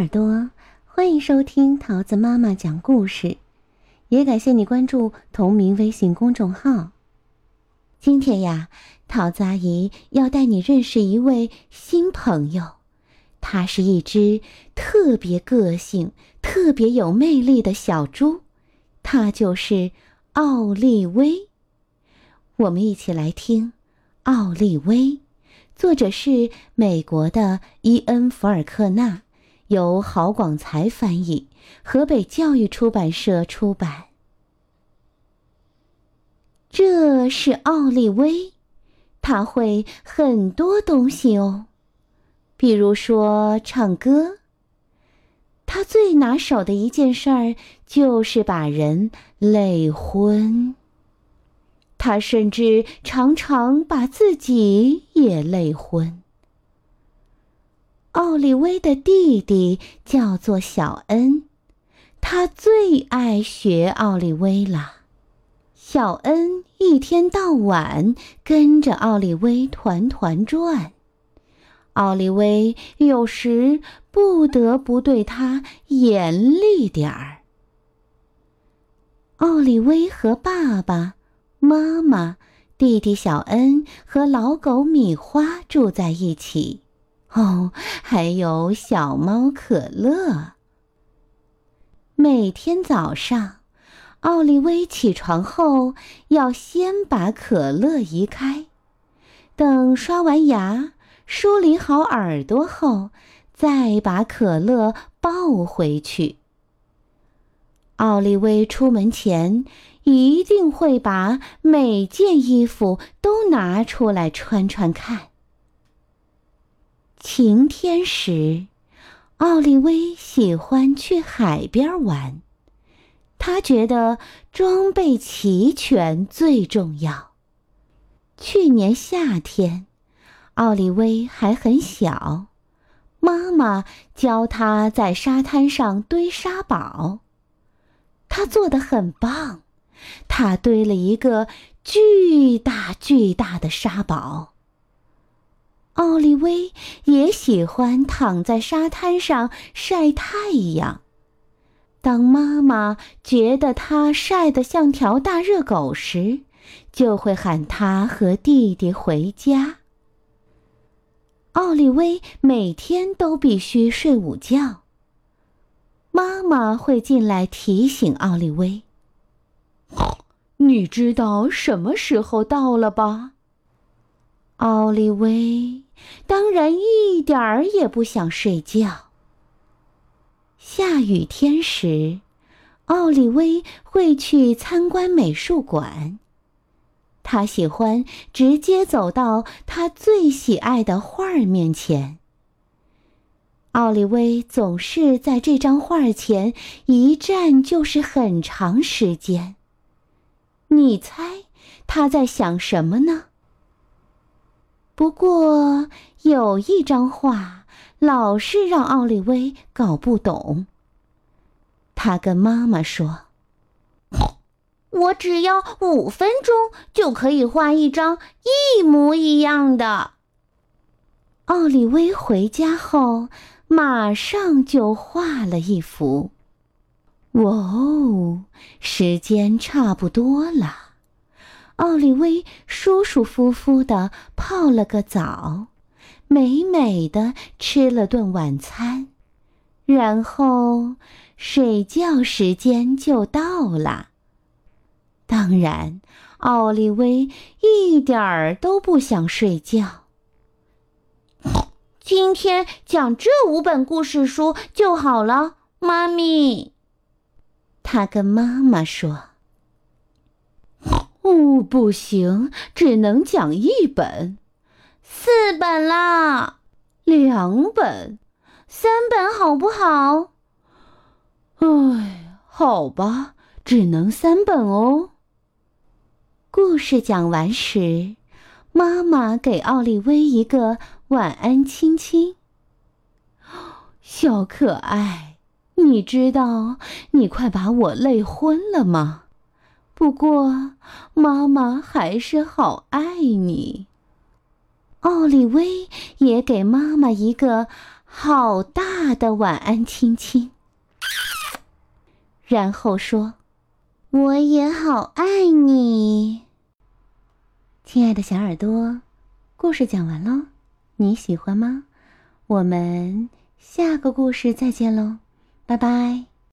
耳朵，欢迎收听桃子妈妈讲故事，也感谢你关注同名微信公众号。今天呀，桃子阿姨要带你认识一位新朋友，它是一只特别个性、特别有魅力的小猪，它就是奥利威。我们一起来听《奥利威》，作者是美国的伊恩·福尔克纳。由郝广才翻译，河北教育出版社出版。这是奥利威，他会很多东西哦，比如说唱歌。他最拿手的一件事儿就是把人累昏。他甚至常常把自己也累昏。奥利威的弟弟叫做小恩，他最爱学奥利威了。小恩一天到晚跟着奥利威团团转，奥利威有时不得不对他严厉点儿。奥利威和爸爸妈妈、弟弟小恩和老狗米花住在一起。哦，还有小猫可乐。每天早上，奥利威起床后要先把可乐移开，等刷完牙、梳理好耳朵后，再把可乐抱回去。奥利威出门前一定会把每件衣服都拿出来穿穿看。晴天时，奥利威喜欢去海边玩。他觉得装备齐全最重要。去年夏天，奥利威还很小，妈妈教他在沙滩上堆沙堡。他做的很棒，他堆了一个巨大巨大的沙堡。奥利威也喜欢躺在沙滩上晒太阳。当妈妈觉得他晒得像条大热狗时，就会喊他和弟弟回家。奥利威每天都必须睡午觉。妈妈会进来提醒奥利威：“你知道什么时候到了吧？”奥利威当然一点儿也不想睡觉。下雨天时，奥利威会去参观美术馆。他喜欢直接走到他最喜爱的画儿面前。奥利威总是在这张画前一站就是很长时间。你猜他在想什么呢？不过有一张画老是让奥利威搞不懂。他跟妈妈说：“我只要五分钟就可以画一张一模一样的。”奥利威回家后马上就画了一幅。哇哦，时间差不多了。奥利威舒舒服服的泡了个澡，美美的吃了顿晚餐，然后睡觉时间就到了。当然，奥利威一点儿都不想睡觉。今天讲这五本故事书就好了，妈咪。他跟妈妈说。哦，不行，只能讲一本，四本啦，两本，三本好不好？哎，好吧，只能三本哦。故事讲完时，妈妈给奥利威一个晚安亲亲。小可爱，你知道你快把我累昏了吗？不过，妈妈还是好爱你。奥利威也给妈妈一个好大的晚安亲亲，然后说：“我也好爱你。”亲爱的小耳朵，故事讲完喽，你喜欢吗？我们下个故事再见喽，拜拜。